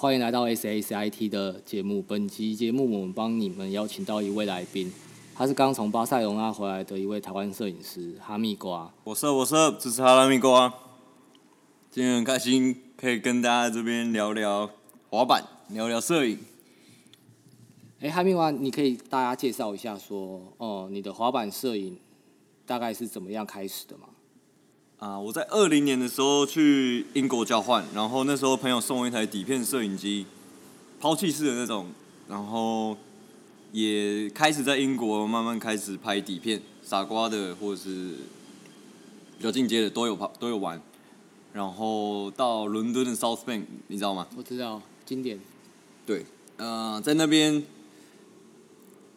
欢迎来到 SACIT 的节目。本期节目我们帮你们邀请到一位来宾，他是刚从巴塞隆纳回来的一位台湾摄影师哈密瓜。我是我是支持哈拉密瓜，今天很开心可以跟大家这边聊聊滑板，聊聊摄影。哎，哈密瓜，你可以大家介绍一下说，哦，你的滑板摄影大概是怎么样开始的吗？啊，我在二零年的时候去英国交换，然后那时候朋友送我一台底片摄影机，抛弃式的那种，然后也开始在英国慢慢开始拍底片，傻瓜的或者是比较进阶的都有拍都有玩，然后到伦敦的 South Bank，你知道吗？我知道，经典。对，呃，在那边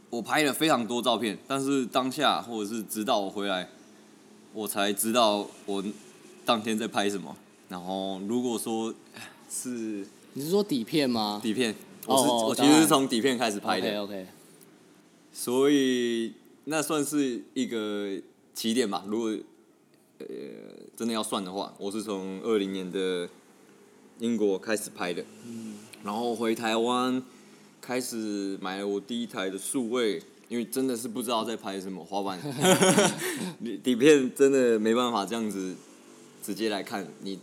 我拍了非常多照片，但是当下或者是直到我回来。我才知道我当天在拍什么。然后如果说是你是说底片吗？底片，我是我其实是从底片开始拍的。OK。所以那算是一个起点吧。如果呃真的要算的话，我是从二零年的英国开始拍的。嗯。然后回台湾开始买了我第一台的数位。因为真的是不知道在拍什么滑板，底片真的没办法这样子直接来看你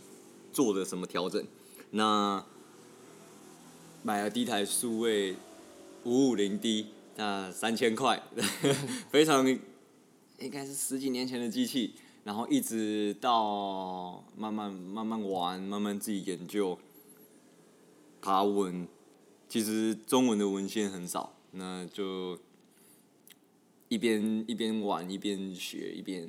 做的什么调整。那买了第一台数位五五零 D，那三千块，非常应该是十几年前的机器。然后一直到慢慢慢慢玩，慢慢自己研究爬文，其实中文的文献很少，那就。一边一边玩一边学一边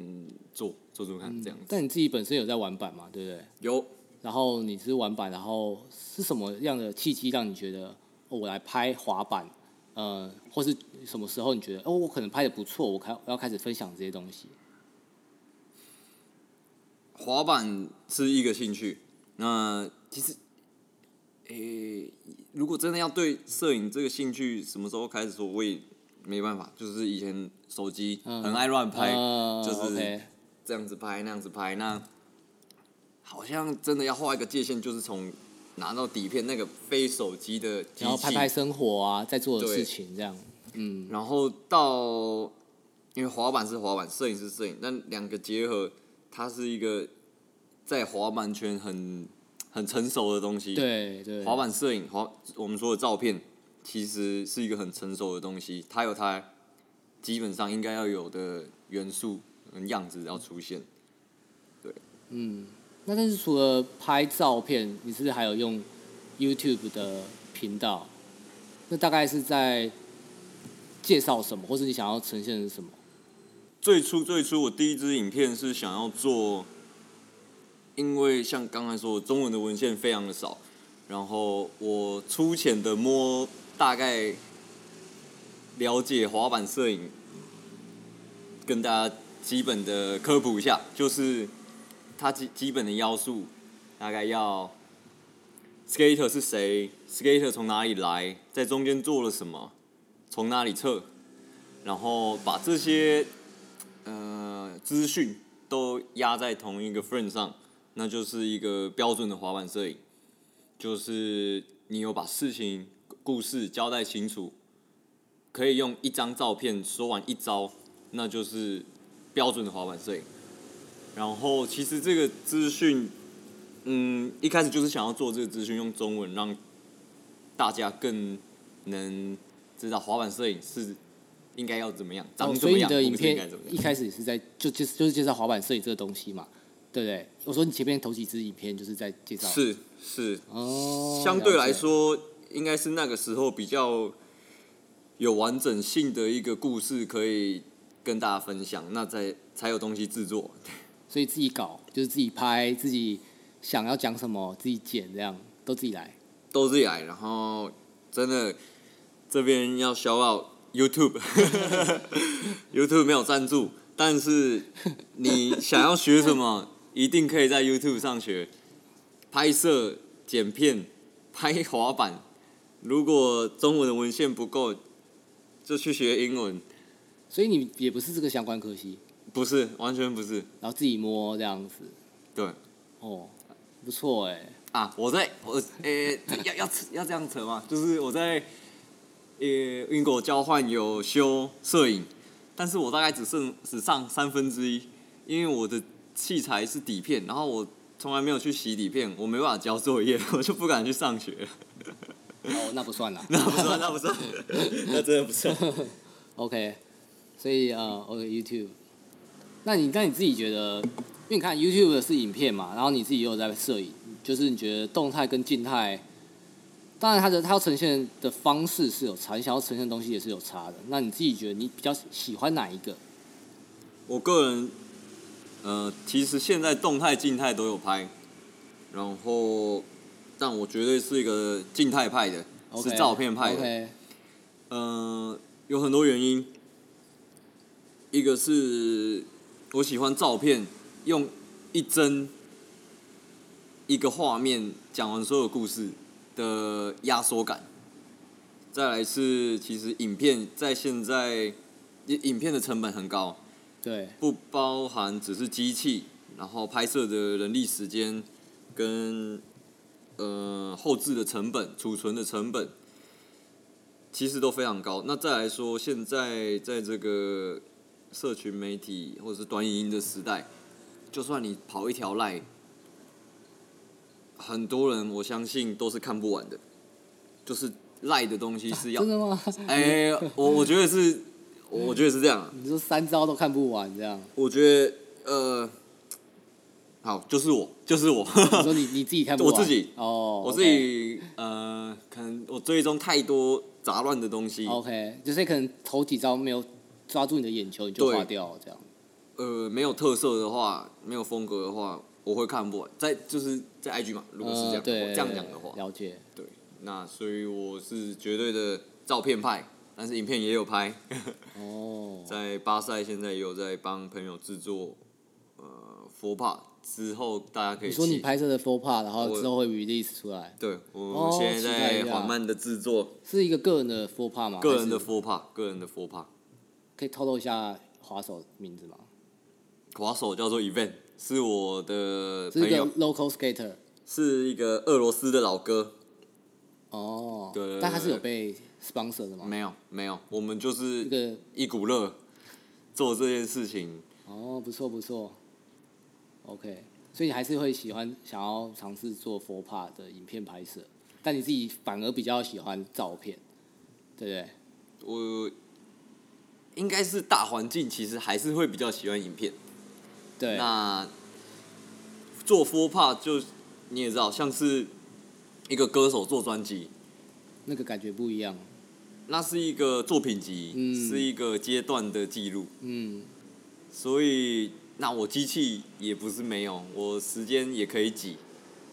做做做看这样子。但你自己本身有在玩板嘛？对不对？有。然后你是玩板，然后是什么样的契机让你觉得我来拍滑板？呃，或是什么时候你觉得哦，我可能拍的不错，我开要开始分享这些东西。滑板是一个兴趣。那其实，诶，如果真的要对摄影这个兴趣，什么时候开始说？我也。没办法，就是以前手机很爱乱拍，就是这样子拍那样子拍。那好像真的要画一个界限，就是从拿到底片那个非手机的，然后拍拍生活啊，在做的事情这样。嗯，然后到因为滑板是滑板，摄影是摄影，但两个结合，它是一个在滑板圈很很成熟的东西。对对，滑板摄影滑我们说的照片。其实是一个很成熟的东西，它有它基本上应该要有的元素跟样子要出现。对，嗯，那但是除了拍照片，你是不是还有用 YouTube 的频道？那大概是在介绍什么，或是你想要呈现的是什么？最初最初，我第一支影片是想要做，因为像刚才说，中文的文献非常的少，然后我粗浅的摸。大概了解滑板摄影，跟大家基本的科普一下，就是它基基本的要素，大概要 skater 是谁，skater 从哪里来，在中间做了什么，从哪里测，然后把这些呃资讯都压在同一个 frame 上，那就是一个标准的滑板摄影，就是你有把事情。故事交代清楚，可以用一张照片说完一招，那就是标准的滑板摄影。然后，其实这个资讯，嗯，一开始就是想要做这个资讯用中文，让大家更能知道滑板摄影是应该要怎么样，长怎么样。所以你的影片一开始也是在就就就是介绍滑板摄影这个东西嘛，对不对？我说你前面头几支影片就是在介绍，是是哦，相对来说。应该是那个时候比较有完整性的一个故事可以跟大家分享，那才才有东西制作。所以自己搞就是自己拍，自己想要讲什么自己剪，这样都自己来，都自己来。然后真的这边要消耗 YouTube，YouTube 没有赞助，但是你想要学什么，一定可以在 YouTube 上学拍摄、剪片、拍滑板。如果中文的文献不够，就去学英文。所以你也不是这个相关科系？不是，完全不是。然后自己摸这样子。对。哦，不错哎。啊，我在我呃、要要要这样扯吗？就是我在呃英国交换有修摄影，但是我大概只剩只上三分之一，因为我的器材是底片，然后我从来没有去洗底片，我没办法交作业，我就不敢去上学。哦，那不算了。那不算，那不算，那真的不算。OK，所以呃，OK YouTube，那你那你自己觉得，因为你看 YouTube 是影片嘛，然后你自己也有在摄影，就是你觉得动态跟静态，当然它的它要呈现的方式是有差，你想要呈现的东西也是有差的。那你自己觉得你比较喜欢哪一个？我个人，呃，其实现在动态、静态都有拍，然后，但我绝对是一个静态派的是照片派的。呃，有很多原因，一个是我喜欢照片，用一帧一个画面讲完所有故事的压缩感。再来是，其实影片在现在，影影片的成本很高，对，不包含只是机器，然后拍摄的人力时间跟呃后置的成本、储存的成本，其实都非常高。那再来说，现在在这个社群媒体或者是短影音的时代，就算你跑一条赖，很多人我相信都是看不完的，就是赖的东西是要真，的吗？哎、我我觉得是，我觉得是这样啊。你说三招都看不完这样？我觉得呃，好，就是我，就是我，我说你 你自己看不完？我自己哦，我自己呃，可能我追踪太多杂乱的东西，OK，就是可能头几招没有抓住你的眼球，你就对划掉了这样。呃，没有特色的话，没有风格的话，我会看不完。在就是在 IG 嘛，如果是这样这样讲的话，了解。对，那所以我是绝对的照片派，但是影片也有拍，哦，在巴塞现在也有在帮朋友制作呃 f o r p a 之后大家可以你说你拍摄的 full part，然后之后会 release 出来，对我现在在缓慢的制作是一个个人的 full part 吗？个人的 four part，个人的 four part 可以透露一下滑手名字吗？滑手叫做 Event，是我的朋友，local skater。是一个俄罗斯的老哥。哦，对但他是有被 sponsor 的吗？没有没有，我们就一是个一股热做这件事情。哦，不错不错。OK，所以你还是会喜欢想要尝试做 full part 的影片拍摄，但你自己反而比较喜欢照片，对不对？我应该是大环境，其实还是会比较喜欢影片。对，那做 f o r part 就你也知道，像是一个歌手做专辑，那个感觉不一样。那是一个作品集，嗯是一个阶段的记录。嗯，所以，那我机器也不是没有，我时间也可以挤。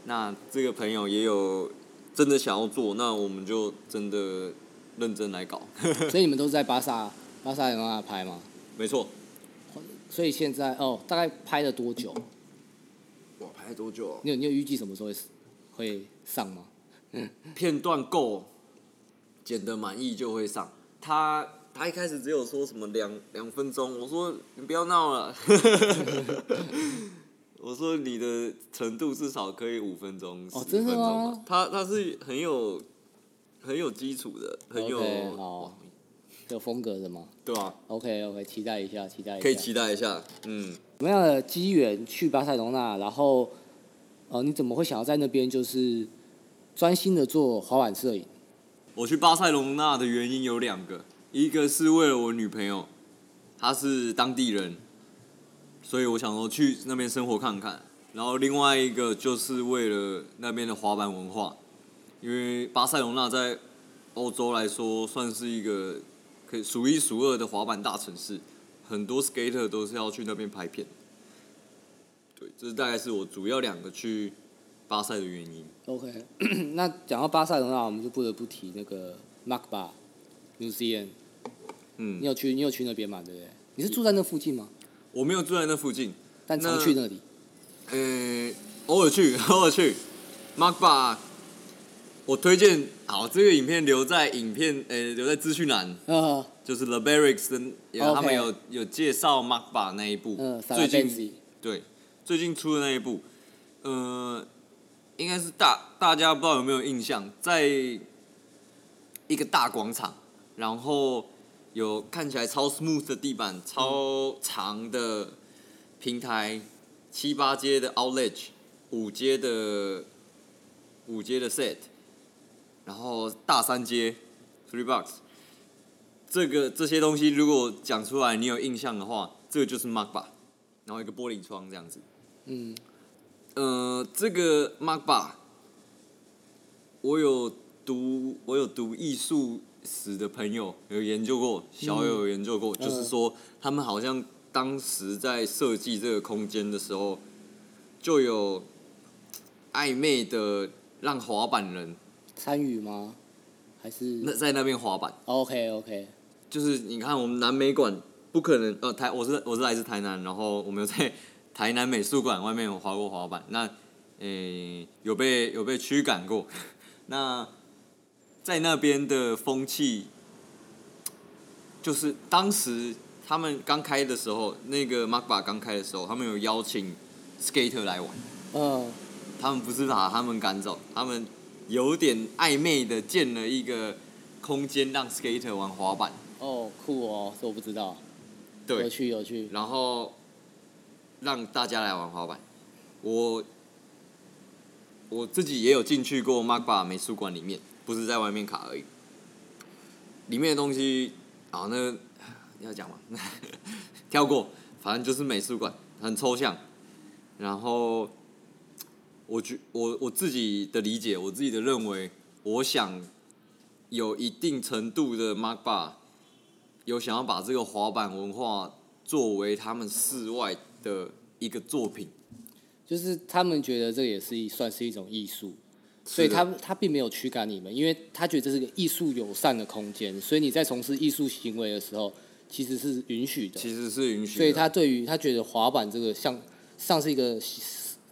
那这个朋友也有真的想要做，那我们就真的认真来搞。所以你们都是在巴萨巴萨罗那拍吗？没错。所以现在哦，大概拍了多久？我，拍多久、啊你有你有预计什么时候会会上吗？片段够，剪得满意就会上。他他一开始只有说什么两两分钟，我说你不要闹了，我说你的程度至少可以五分钟、哦十真的分钟吗吧。他他是很有很有基础的，很有有风格的吗对吧、？OK OK，期待一下，期待一下。可以期待一下，嗯，什么样的机缘去巴塞罗那？然后，呃，你怎么会想要在那边就是专心的做滑板摄影？我去巴塞罗那的原因有两个，一个是为了我女朋友，她是当地人，所以我想说去那边生活看看。然后另外一个就是为了那边的滑板文化，因为巴塞隆纳在欧洲来说算是一个可以数一数二的滑板大城市，很多 skater 都是要去那边拍片。对，这大概是我主要两个去巴塞的原因。OK，那讲到巴塞隆纳，我们就不得不提那个 Macba Museum。嗯你，有去，你有去那边嘛？对不对？你是住在那附近吗？我没有住在那附近，但常去那里。呃，偶尔去，偶尔去。Mark Bar，我推荐，好，这个影片留在影片，呃，留在资讯栏，呃，就是 The Barracks 的，有 OK 他们有有介绍 Mark Bar 那一部，嗯，最近对最近出的那一部，呃，应该是大大家不知道有没有印象，在一个大广场，然后有看起来超 smooth 的地板，超长的平台，七八阶的 outlet，五阶的五阶的 set，然后大三阶 three box，这个这些东西如果讲出来你有印象的话，这个就是 Mark Bar，然后一个玻璃窗这样子。嗯，呃，这个 Mark Bar，我有读我有读艺术史的朋友有研究过，小友有研究过，就是说他们好像当时在设计这个空间的时候，就有暧昧的让滑板人参与吗？还是那在那边滑板。OK OK，就是你看我们南美馆不可能呃台我是我是来自台南，然后我们有在 台南美术馆外面有滑过滑板，那诶、有被有被驱赶过，那在那边的风气，就是当时他们刚开的时候，那个 Mark Bar 刚开的时候，他们有邀请 skater 来玩，嗯，他们不是把他们赶走，他们有点暧昧的建了一个空间让 skater 玩滑板。哦，酷哦，这我不知道，对。有，趣有趣，然后让大家来玩滑板。我我自己也有进去过 Mark Bar 美术馆里面，不是在外面卡而已。里面的东西啊，那要讲吗？跳过，反正就是美术馆，很抽象。然后我觉我我自己的理解，我自己的认为，我想有一定程度的 Mark Bar 有想要把这个滑板文化作为他们室外的一个作品，就是他们觉得这也是算是一种艺术，所以他他并没有驱赶你们，因为他觉得这是个艺术友善的空间，所以你在从事艺术行为的时候，其实是允许的。其实是允许的。所以他对于他觉得滑板这个像像是一个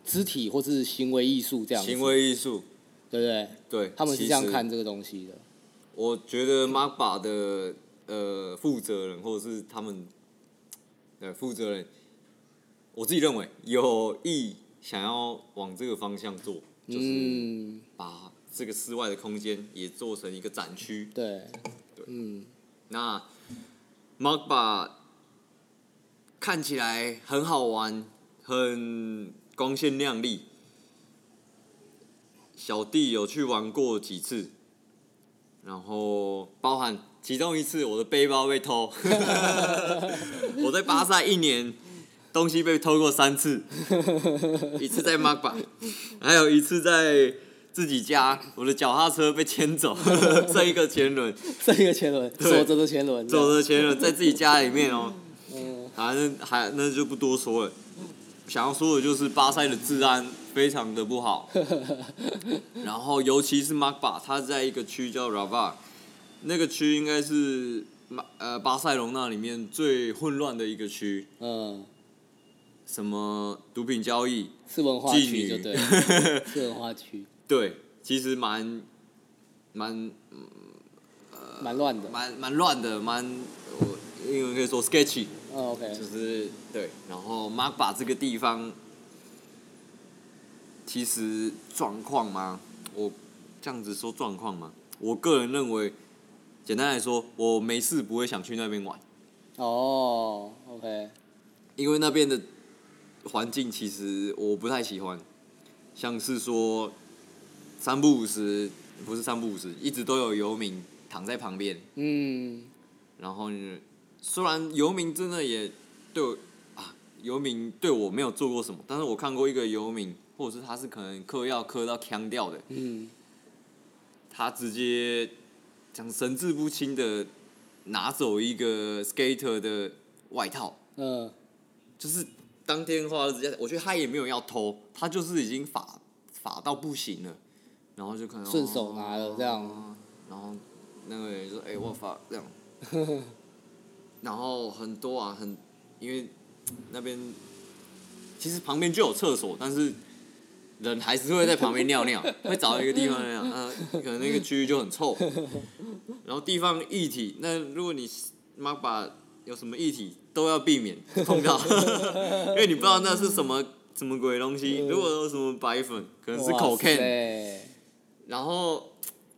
肢体或是行为艺术这样，行为艺术，对不对？对，他们是这样看这个东西的。我觉得 Mark Bar 的呃负责人或者是他们的负责人，我自己认为有意想要往这个方向做，就是嗯，把这个室外的空间也做成一个展区。对，对。嗯，那 Mark Bar 看起来很好玩，很光鲜亮丽。小弟有去玩过几次，然后包含其中一次我的背包被偷，我在巴萨一年东西被偷过三次，一次在 Mark 还有一次在自己家，我的脚踏车被牵走，这一个前轮。这个前轮对锁着的前轮，走的前轮在自己家里面哦，嗯，反正还那就不多说了。想要说的就是巴塞的治安非常的不好，然后尤其是马巴，它在一个区叫 Rava，那个区应该是马呃巴塞隆那里面最混乱的一个区，嗯，什么毒品交易，是文化区就对了，是文化区，对，其实蛮蛮蛮乱的。蛮蛮乱的，蛮我英文可以说 sketchy。哦 OK，就是对，然后 Mark 把这个地方，其实状况吗？我这样子说状况吗？我个人认为，简单来说，我没事不会想去那边玩，哦，OK，因为那边的环境其实我不太喜欢，像是说三不五十，不是三不五十，一直都有游民躺在旁边，嗯，然后呢，虽然游民真的也对我啊，游民对我没有做过什么，但是我看过一个游民，或者是他是可能嗑药嗑到腔掉的，嗯，他直接讲神志不清的拿走一个 skater 的外套，嗯，就是当天花了直接，我觉得他也没有要偷，他就是已经法法到不行了，然后就可能顺手拿了这样哦然后那个人说：“哎、我法这样。”然后很多啊，很因为那边其实旁边就有厕所，但是人还是会在旁边尿尿，会找一个地方尿嗯。呃，可能那个区域就很臭。然后地方液体，那如果你妈把有什么液体都要避免 碰到，因为你不知道那是什么什么鬼东西？嗯如果有什么白粉，可能是口 can，对，然后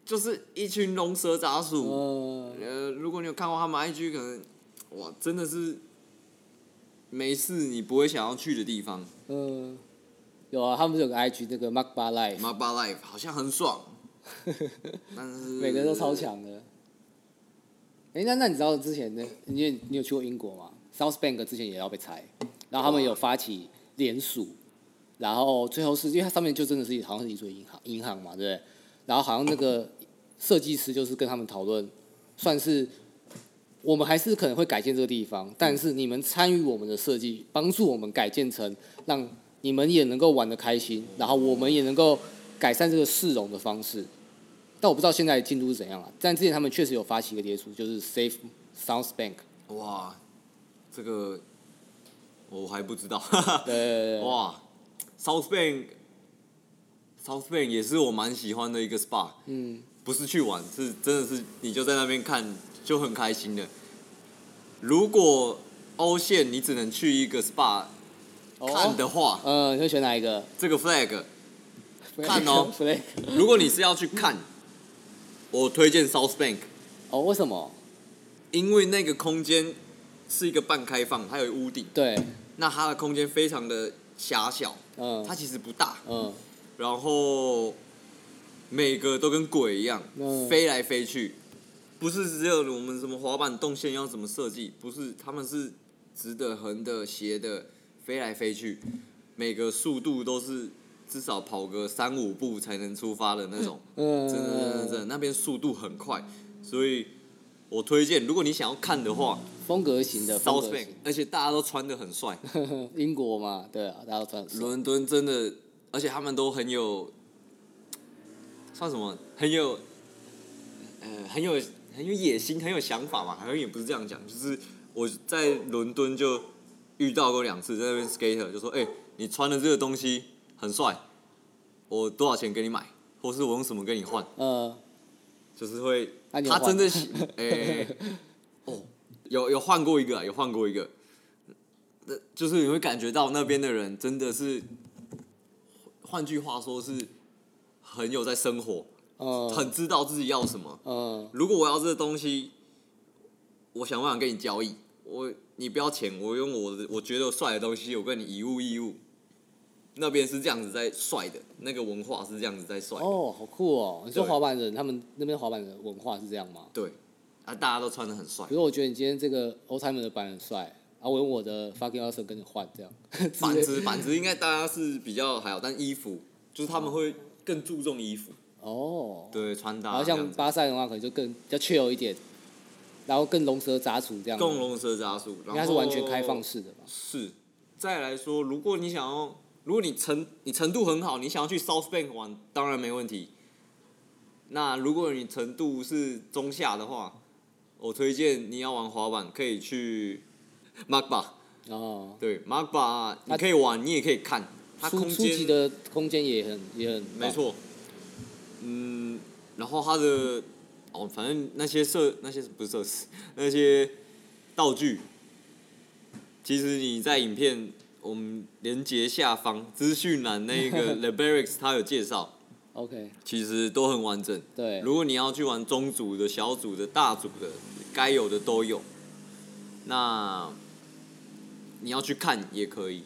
就是一群龙蛇杂鼠。嗯，呃，如果你有看过他们 IG，可能哇，真的是没事你不会想要去的地方。嗯，有啊，他们有个 IG 那个 Mark Bar Life，m a b a Life 好像很爽，但是 每个都超。强的。哎、那那你知道之前呢？你有你有去过英国吗？South Bank 之前也要被拆，然后他们有发起联署，然后最后是因为它上面就真的是好像是一所银行银行嘛，对不对？然后好像那个设计师就是跟他们讨论，算是我们还是可能会改建这个地方，但是你们参与我们的设计，帮助我们改建成让你们也能够玩的开心，然后我们也能够改善这个市容的方式。但我不知道现在进度是怎样啊。但之前他们确实有发起一个联署，就是 Safe South Bank。哇，这个我还不知道。对对对，哇，South Bank，South Bank 也是我蛮喜欢的一个 SPA，嗯，不是去玩，是真的是你就在那边看就很开心的。如果欧线你只能去一个 SPA 看的话，呃，你会选哪一个？这个 flag，看哦 Flag。如果你是要去看，我推荐 South Bank，哦，为什么？因为那个空间是一个半开放，它有屋顶，对，那它的空间非常的狭小，嗯。它其实不大，嗯。然后每个都跟鬼一样、嗯。飞来飞去，不是只有我们什么滑板动线要怎么设计，不是，他们是直的、横的、斜的飞来飞去，每个速度都是至少跑个三五步才能出发的那种，嗯，真的真的真的，那边速度很快，所以我推荐，如果你想要看的话风格型的风，South Bank，而且大家都穿的很帅，英国嘛，对啊，大家都穿。伦敦真的，而且他们都很有，算什么？很有，呃，很有很有野心，很有想法嘛。好像也不是这样讲，就是我在伦敦就遇到过两次，在那边 skater 就说：“哎、你穿的这个东西很帅，我多少钱给你买，或是我用什么跟你换？”呃，就是会，他真的喜，哎、哦，有有换过一个啊，有换过一个，那就是你会感觉到那边的人真的是，换句话说是很有在生活，呃，很知道自己要什么。呃，如果我要这个东西，我想办法跟你交易，我你不要钱，我用我的我觉得帅的东西，我跟你以物易物。那边是这样子在帅的，那个文化是这样子在帅。哦，好酷哦！你说滑板人，他们那边滑板的文化是这样吗？对，啊，大家都穿的很帅比。如我觉得你今天这个 old timer 的版很帅，啊，我用我的 fucking awesome 跟你换，这样。板子板子应该大家是比较还好，但衣服就是他们会更注重衣服，哦，对穿搭然后像。巴塞的话，可能就更比较 chill 一点，然后更龙蛇杂处这样。更龙蛇杂术，应该是完全开放。式的吧？是，再来说，如果你想要，如果你程你程度很好，你想要去 South Bank 玩，当然没问题。那如果你程度是中下的话，我推荐你要玩滑板，可以去 Magba。哦，对，Magba 你可以玩，你也可以看，它初空间的空间也很也很没，错，嗯，然后它的哦，反正那些设那些不是设施，那些道具，其实你在影片我们连接下方资讯栏那个 The Barracks 它有介绍，OK，其实都很完整。对，如果你要去玩中组的、小组的、大组的，该有的都有。那你要去看也可以，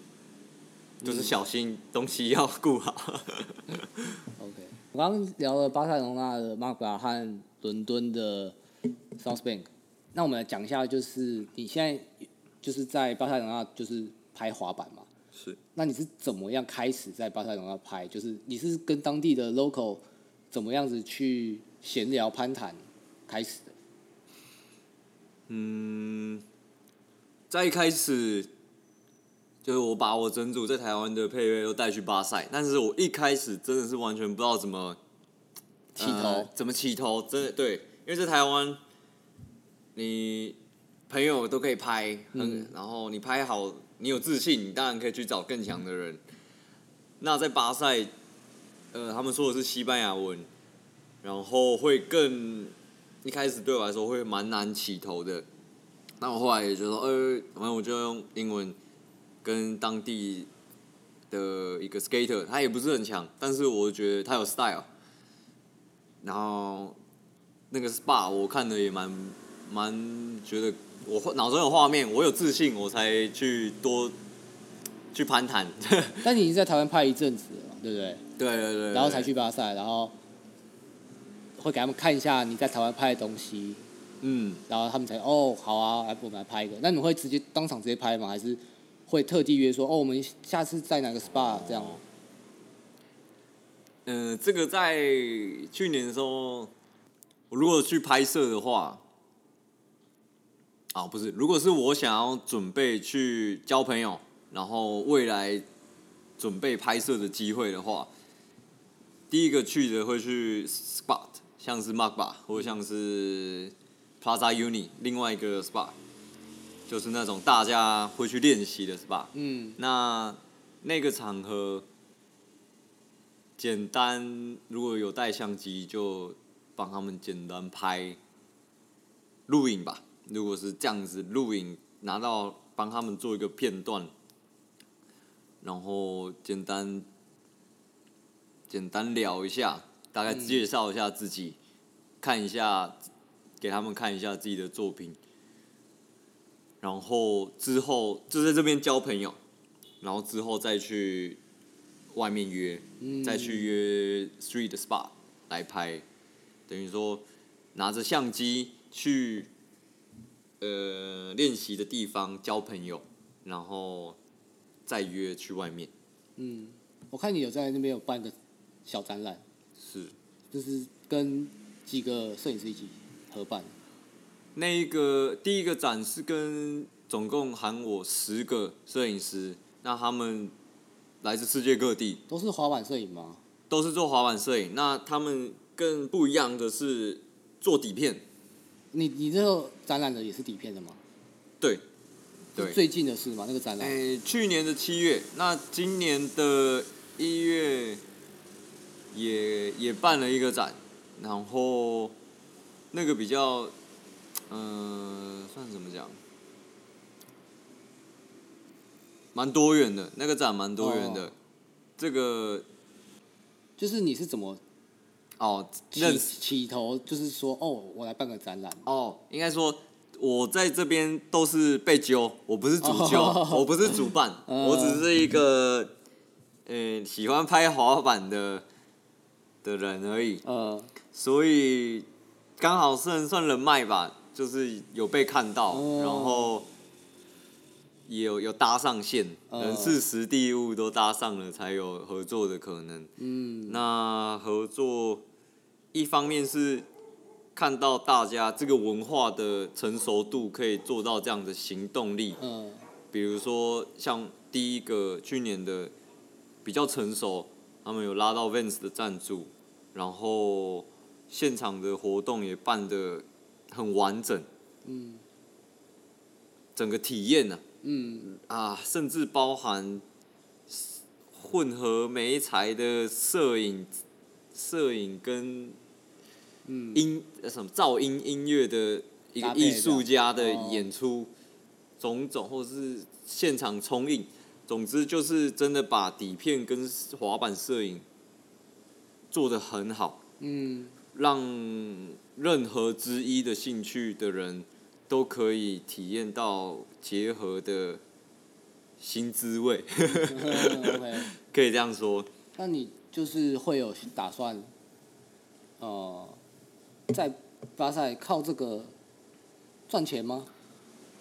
就是小心东西要顾好。OK，我刚刚聊了巴塞隆纳的 m a r a 和伦敦的 South Bank，那我们来讲一下，就是你现在就是在巴塞隆纳就是拍滑板嘛？是。那你是怎么样开始在巴塞隆纳拍？就是你是跟当地的 local 怎么样子去闲聊攀谈开始的？嗯，在一开始，就是我把我整组在台湾的配乐都带去巴塞，但是我一开始真的是完全不知道怎么起头呃怎么起头，真的对，因为在台湾，你朋友都可以拍，很，嗯然后你拍好，你有自信，你当然可以去找更强的人。那在巴塞，呃，他们说的是西班牙文，然后会更一开始对我来说会蛮难起头的。那我后来也就说，呃，反正我就用英文跟当地的一个 skater，他也不是很强，但是我觉得他有 style。然后那个 SPA 我看的也蛮蛮觉得我脑中有画面，我有自信，我才去多去攀谈。但你已经在台湾拍一阵子了嘛，对不对？对对对，然后才去巴塞，然后会给他们看一下你在台湾拍的东西，嗯，然后他们才哦好啊，来我们来拍一个。那你们会直接当场直接拍吗？还是会特地约说哦我们下次在哪个 SPA 这样？嗯、这个在去年的时候，我如果去拍摄的话，啊，不是，如果是我想要准备去交朋友，然后未来准备拍摄的机会的话，第一个去的会去 spot，像是 Magba 或者像是 Plaza Uni，另外一个 spot，就是那种大家会去练习的 spot。嗯那那个场合，简单如果有带相机，就帮他们简单拍录影吧。如果是这样子录影，拿到帮他们做一个片段，然后简单简单聊一下，大概介绍一下自己，看一下给他们看一下自己的作品，然后之后就在这边交朋友。然后之后再去外面约，嗯，再去约 street spot 来拍，等于说拿着相机去呃练习的地方交朋友，然后再约去外面。嗯，我看你有在那边有办个小展览，是就是跟几个摄影师一起合办。那一个第一个展是跟总共喊我十个摄影师，那他们来自世界各地，都是滑板摄影吗？都是做滑板摄影。那他们更不一样的是做底片，你你这个展览的也是底片的吗？对，对。最近的事吗？那个展览？诶、去年的七月，那今年的一月也也办了一个展，然后那个比较，嗯、算怎么讲，蛮多元的，那个展蛮多元的。哦这个就是你是怎么哦，起起头？就是说，哦，我来办个展览。哦，应该说，我在这边都是被揪，我不是主揪，哦 我不是主办，嗯我只是一个，呃，喜欢拍滑板的的人而已，嗯，所以刚好算算人脉吧，就是有被看到，哦然后也有有搭上线，嗯人事实地物都搭上了，才有合作的可能。嗯，那合作一方面是看到大家这个文化的成熟度，可以做到这样的行动力。嗯。比如说像第一个去年的比较成熟，他们有拉到 Vans 的赞助，然后现场的活动也办得很完整，嗯。整个体验呢嗯。啊甚至包含混合媒材的摄影、摄影跟嗯，音呃什么噪音音乐的一个艺术家的演出，种种或是现场冲印，总之就是真的把底片跟滑板摄影做的很好，嗯让任何之一的兴趣的人都可以体验到结合的新滋味。可以这样说。那你就是会有打算，呃，在巴塞靠这个赚钱吗？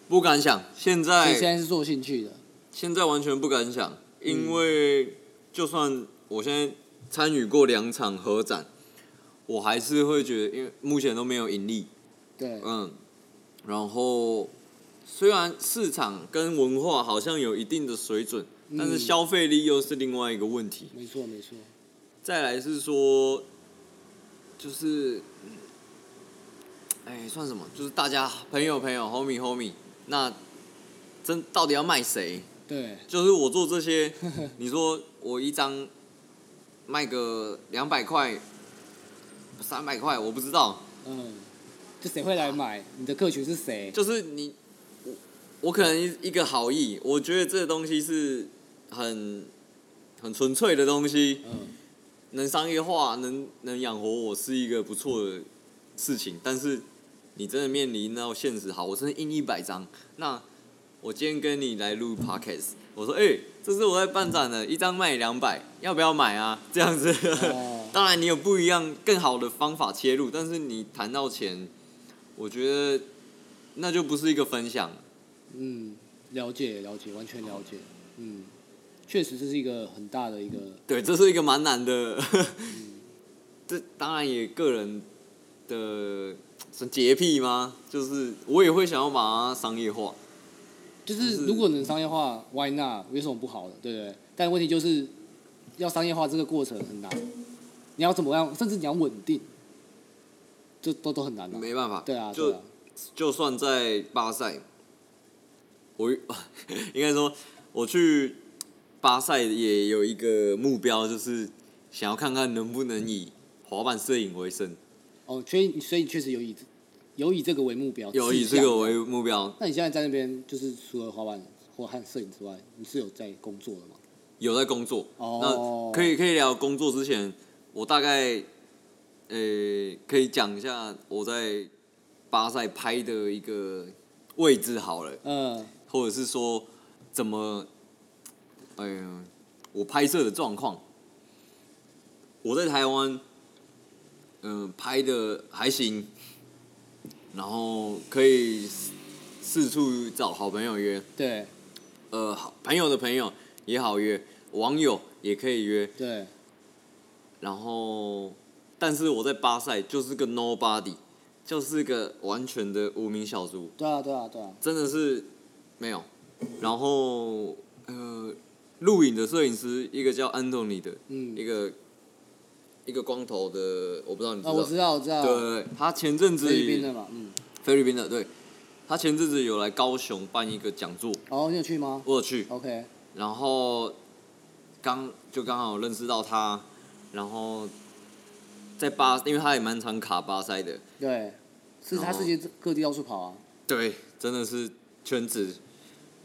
不敢想，现你在现在是做兴趣的，现在完全不敢想，因为就算我现在参与过两场合展，我还是会觉得，因为目前都没有盈利，对，嗯，然后虽然市场跟文化好像有一定的水准，但是嗯消费力又是另外一个问题。没错没错，再来是说，就是，嗯哎，算什么？就是大家朋友朋友，homie homie，那真到底要卖谁？对，就是我做这些，你说我一张卖个两百块、三百块，我不知道。嗯，就谁会来买？你的客群是谁？就是你，我我可能一一个好意，我觉得这个东西是很很纯粹的东西，嗯，能商业化，能能养活我是一个不错的事情。但是你真的面临到现实，好，我真的印一百张，那我今天跟你来录 podcast，我说，哎、这是我在办展的，一张卖两百，要不要买啊？这样子，哦 当然你有不一样更好的方法切入，但是你谈到钱，我觉得那就不是一个分享。嗯，了解了解，完全了解。嗯，确实这是一个很大的一个，对，这是一个蛮难的。这当然也个人的是洁癖吗？就是我也会想要把它商业化。就是如果能商业化，Why not？有什么不好的，对不对？但问题就是要商业化这个过程很难，你要怎么样，甚至你要稳定，这都都很难的、没办法，对啊，就啊，就算在巴塞，我 应该说我去巴塞也有一个目标，就是想要看看能不能以滑板摄影为生，哦，所以所以确实有以有以这个为目标，有以这个为目标，那你现在在那边，就是除了滑板或和摄影之外，你是有在工作的吗？有在工作。哦那可以可以聊工作之前，我大概呃可以讲一下我在巴塞拍的一个位置好了，嗯，或者是说怎么，哎呀，我拍摄的状况。我在台湾，嗯、拍的还行，然后可以四四处找好朋友约，对。呃，好朋友的朋友也好约，网友也可以约，对，然后，但是我在巴塞就是个 nobody，就是个完全的无名小卒，对啊对啊对啊，真的是没有。然后，呃，录影的摄影师一个叫 Anthony 的，嗯，一个一个光头的，我不知道你知啊，道，我知道我知道，对对对，他前阵子菲律宾的嘛，嗯，菲律宾的，对，他前阵子有来高雄办一个讲座，哦，你有去吗？我有去，？OK，然后刚就刚好认识到他，然后在巴，因为他也蛮常卡巴塞的，对，是他世界各地到处跑啊，对，真的是圈子。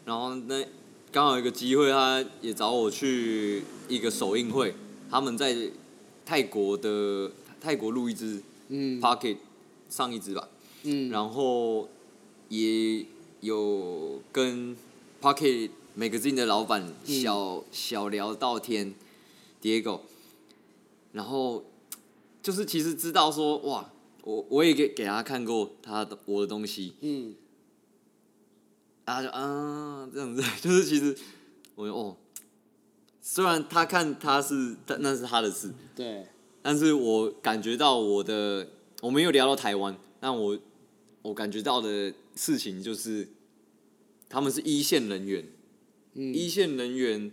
然后那刚好有一个机会，他也找我去一个首映会，他们在泰国的泰国录一支嗯。Pocket 上一支吧，嗯，然后也有跟 Pocket Magazine 的老板嗯。小、小聊到天，Diego，然后就是其实知道说哇，我我也给给他看过他的我的东西，嗯，他就啊这样子，就是其实我就哦，虽然他看他是但那是他的事，对，但是我感觉到我的，我没有聊到台湾，但我我感觉到的事情就是，他们是一线人员，嗯，一线人员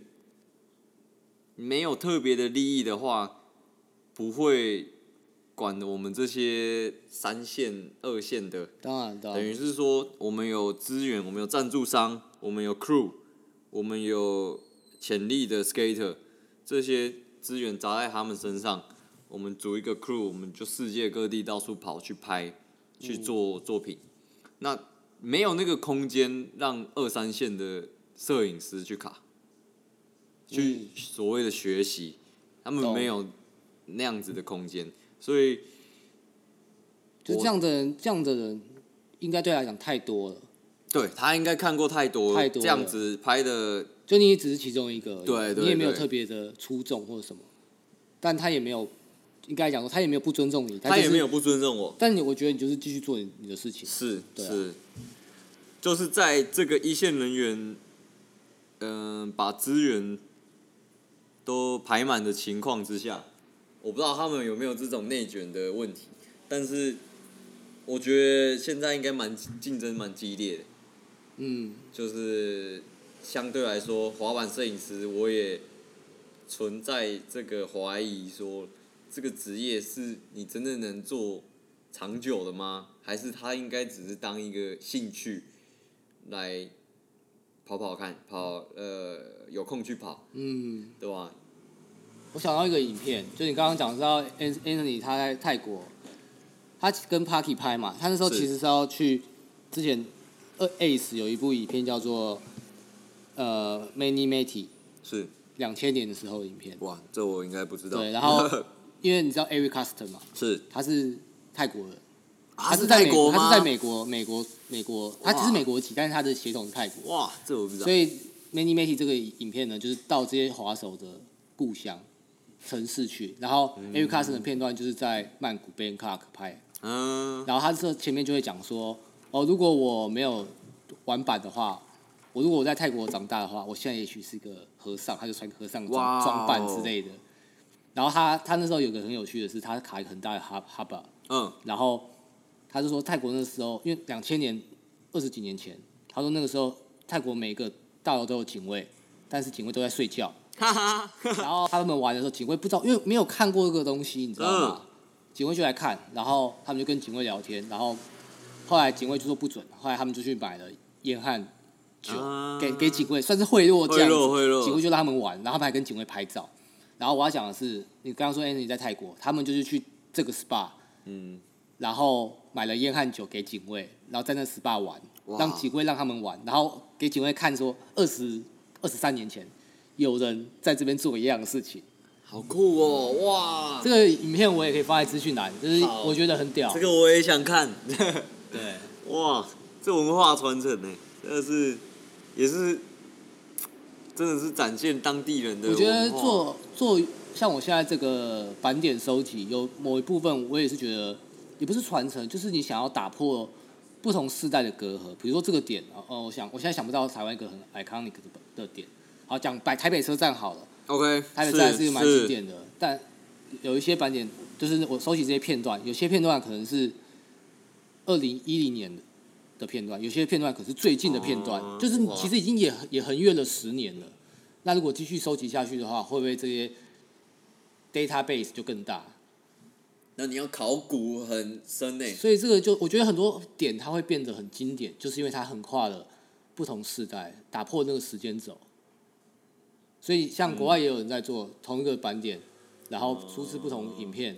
没有特别的利益的话，不会管我们这些三线、二线的，当然当等于，是说我们有资源，我们有赞助商，我们有 crew，我们有潜力的 skater，这些资源砸在他们身上，我们组一个 crew，我们就世界各地到处跑去拍，去做作品。那没有那个空间让二三线的摄影师去卡，去嗯。所谓的学习，他们懂没有那样子的空间，所以就这样的人，这样的人应该对他来讲太多了，对他应该看过太多太多了。这样子拍的，就你也只是其中一个而已，对对你也没有特别的出众或者什么，但他也没有，应该讲说他也没有不尊重你，就是他也没有，不尊重我，但你我觉得你就是继续做你你的事情，是对啊。是，就是在这个一线人员，嗯、把资源都排满的情况之下，我不知道他们有没有这种内卷的问题，但是我觉得现在应该蛮竞争蛮激烈的。嗯，就是相对来说，滑板摄影师我也存在这个怀疑，说这个职业是你真的能做长久的吗？还是他应该只是当一个兴趣来跑跑看，跑呃有空去跑，嗯，对吧？我想到一个影片，就你刚刚讲到 An- Anthony 他在泰国，他跟 Parky 拍嘛，他那时候其实是要去之前二 Ace 有一部影片叫做呃 Many Matty，是两千年的时候的影片。哇，这我应该不知道。对，然后 因为你知道 Eric Custon 嘛，是他是泰国人，他他是在美泰国？他是在美国，美国，美国，他只是美国籍，但是他的血统是泰国。哇，这我不知道所。以 Many Many 这个影片呢，就是到这些滑手的故乡城市去，然后 Eric Custon 的片段就是在曼谷 Bangkok 拍，嗯，然后他这前面就会讲说，哦，如果我没有玩板的话，我如果我在泰国长大的话，我现在也许是个和尚，他就穿和尚装装扮之类的。然后他他那时候有个很有趣的是，他卡一个很大的哈哈巴，嗯，然后他就说泰国那时候，因为两千年二十几年前，他说那个时候泰国每个大楼都有警卫，但是警卫都在睡觉。哈哈，然后他们玩的时候，警卫不知道，因为没有看过这个东西，你知道吗？警卫就来看，然后他们就跟警卫聊天，然后后来警卫就说不准，后来他们就去买了烟和给给警卫，算是贿赂这样子。贿赂贿赂警卫就让他们玩，然后他们还跟警卫拍照。然后我要讲的是，你刚刚说 Anthony 在泰国，他们就是去这个 SPA，嗯，然后买了烟和酒给警卫，然后在那 SPA 玩，哇让警卫让他们玩，然后给警卫看说二十二十三年前有人在这边做一样的事情。好酷哦，哇这，个影片我也可以放在资讯栏，就是好我觉得很屌。这个我也想看。对，哇，这文化传承呢，真的是也是，真的是展现当地人的我。觉得做做像我现在这个版点收集，有某一部分我也是觉得，也不是传承，就是你想要打破不同世代的隔阂。比如说这个点，哦，我想我现在想不到台湾一个很 iconic 的的点。好，讲台台北车站好了，OK，台北车站是蛮经典的，但有一些版点就是我收集这些片段，有些片段可能是二零一零年的的片段，有些片段可是最近的片段，哦就是哇其实已经也也横越了十年了。那如果继续收集下去的话，会不会这些 database 就更大？那你要考古很深呢。所以这个就我觉得很多点它会变得很经典，就是因为它横跨了不同世代，打破那个时间轴。所以像国外也有人在做同一个版点，然后出示不同影片，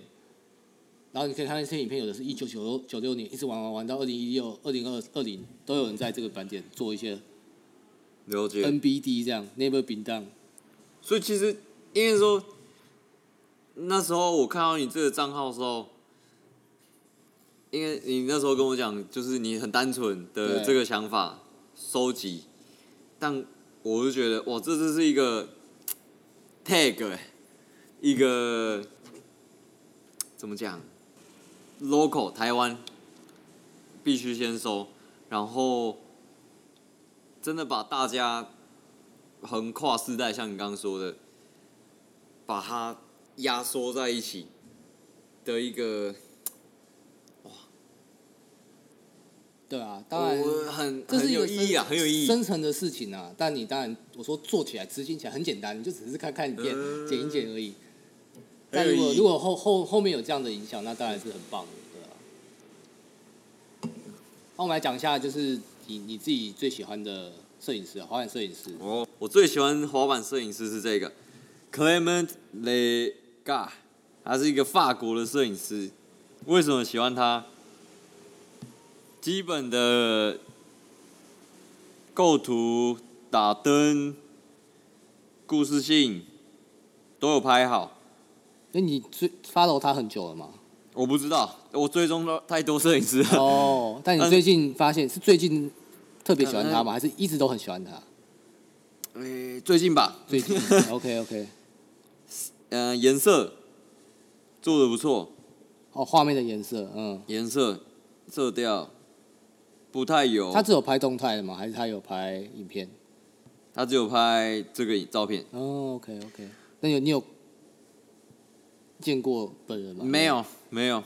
然后你可以看到这些影片，有的是一九九六九六年一直玩玩玩到二零一六、二零二二零，都有人在这个版点做一些了解。NBD 这样 Never Been Done。所以其实应该说，那时候我看到你这个账号的时候，因为你那时候跟我讲，就是你很单纯的这个想法收集，但我就觉得哇，这这是一个 tag，欸一个怎么讲，local 台湾必须先收，然后真的把大家横跨世代，像你刚刚说的，把它压缩在一起的一个，对啊，当然我很这是有意义啊，很有意义。深层的事情啊。但你当然我说做起来、执行起来很简单，你就只是看看影片、嗯剪一剪而已。但如果如果后后后面有这样的影响，那当然是很棒的，对啊。那我们来讲一下，就是你你自己最喜欢的摄影师啊，滑板摄影师。哦，我最喜欢滑板摄影师是这个 Clement Lega，他是一个法国的摄影师。为什么喜欢他？基本的构图、打灯、故事性都有拍好。那你追 follow 他很久了吗？我不知道，我追踪了太多摄影师了。哦，但你最近发现是最近特别喜欢他吗？还是一直都很喜欢他？诶、最近吧，最近 OK OK。嗯、颜色做的不错，哦，画面的颜色，嗯，颜色、色调不太有。他只有拍动态的吗？还是他有拍影片？他只有拍这个照片，哦，OK OK。那有你有见过本人吗？没。有没有。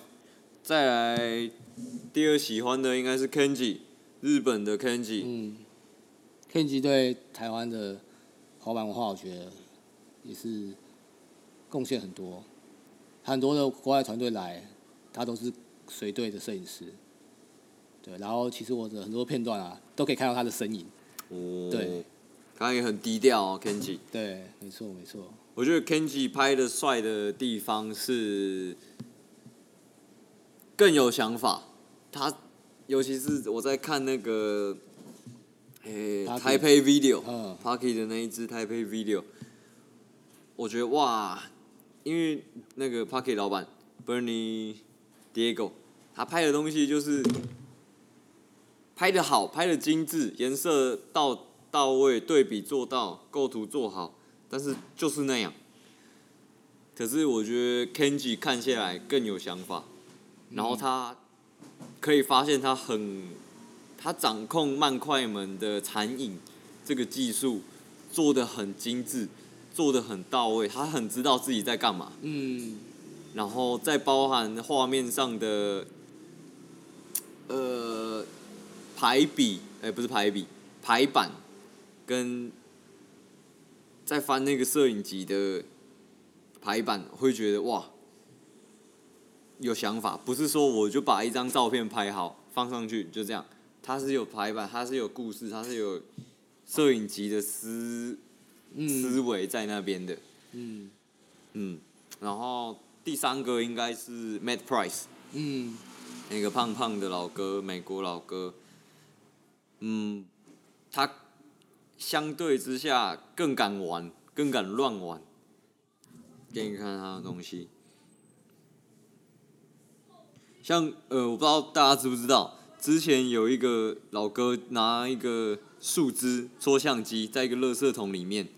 再来第二喜欢的应该是 Kenji，日本的 Kenji，、嗯，Kenji 对台湾的滑板文化，我觉得也是贡献很多。很多的国外团队来，他都是随队的摄影师。对，然后其实我的很多片段啊，都可以看到他的身影。哦，对，他也很低调哦，Kenji。对，没错没错。我觉得 Kenji 拍的帅的地方是更有想法，他尤其是我在看那个，诶、台北 Video、嗯、Parky 的那一支台北 Video，我觉得哇，因为那个 Pocket 老板 Bernie Diego，他拍的东西就是拍的好，拍的精致，颜色到到位，对比做到，构图做好，但是就是那样。可是我觉得 Kenji 看下来更有想法，然后他可以发现他很，他掌控慢快门的残影这个技术做的很精致，做的很到位，他很知道自己在干嘛。嗯，然后再包含画面上的，呃，排比，哎、不是排比，排版，跟在翻那个摄影集的排版，会觉得哇，有想法，不是说我就把一张照片拍好放上去就这样，它是有排版，它是有故事，它是有摄影集的思思嗯维在那边的，嗯。嗯，然后第三个应该是 Matt Price，嗯。那个胖胖的老哥，美国老哥，嗯，他相对之下更敢玩，更敢乱玩。给你看他的东西，像呃，我不知道大家知不知道，之前有一个老哥拿一个树枝戳相机，在一个垃圾桶里面，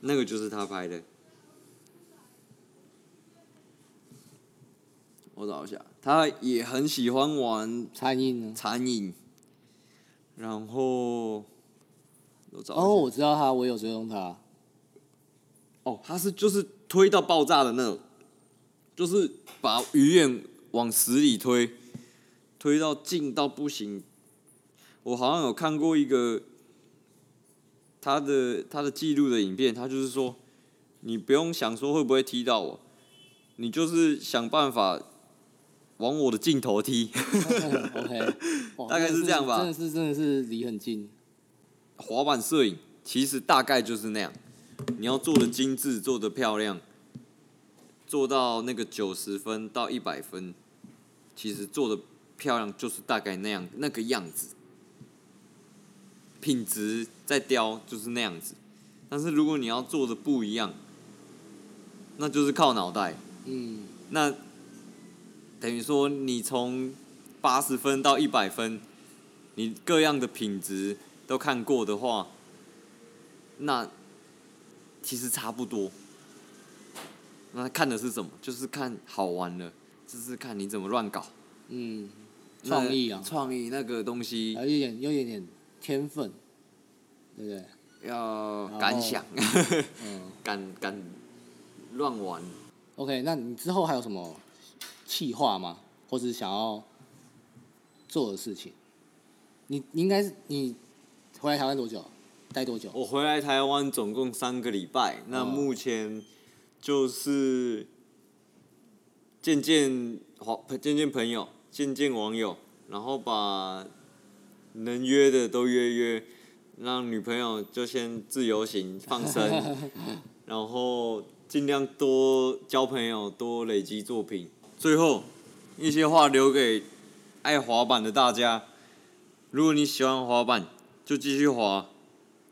那个就是他拍的。我找一下，他也很喜欢玩餐饮呢？残影，然后哦，我知道他，我有追踪他。哦，他是就是推到爆炸的那种，就是把鱼眼往死里推，推到近到不行。我好像有看过一个他的他的记录的影片，他就是说，你不用想说会不会踢到我，你就是想办法往我的镜头踢。OK，大概是这样吧真的是真的是离很近。滑板摄影其实大概就是那样，你要做的精致，做的漂亮，做到那个九十分到一百分，其实做的漂亮就是大概那样那个样子，品质在雕就是那样子，但是如果你要做的不一样，那就是靠脑袋，嗯。那等于说你从八十分到一百分，你各样的品质都看过的话，那其实差不多。那看的是什么？就是看好玩的，就是看你怎么乱搞。嗯，创意啊，创意那个东西还有一点有一点点天分，对不对？要敢想，嗯 敢敢乱玩。，OK，那你之后还有什么计划吗？或者是想要做的事情？你你应该是你回来台湾多久？待多久？我回来台湾总共三个礼拜，那哦目前就是见见好见见朋友，见见网友，然后把能约的都约约，让女朋友就先自由行放生，然后尽量多交朋友，多累积作品。最后一些话留给爱滑板的大家，如果你喜欢滑板，就继续滑。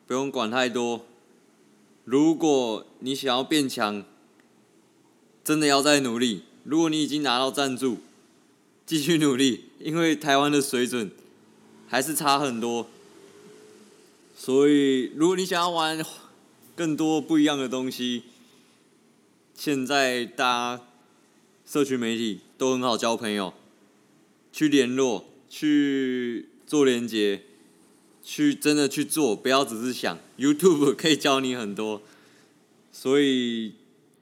不用管太多。如果你想要变强，真的要再努力。如果你已经拿到赞助，继续努力，因为台湾的水准还是差很多。所以，如果你想要玩更多不一样的东西，现在大家社群媒体都很好交朋友，去联络，去做连接。去真的去做，不要只是想。YouTube 可以教你很多，所以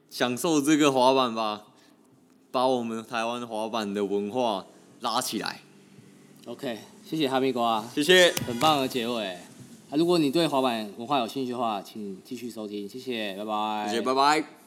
享受这个滑板吧，把我们台湾滑板的文化拉起来。OK，谢谢哈密瓜，谢谢，很棒的结尾。啊，如果你对滑板文化有兴趣的话，请继续收听，谢谢，拜拜。谢谢，拜拜。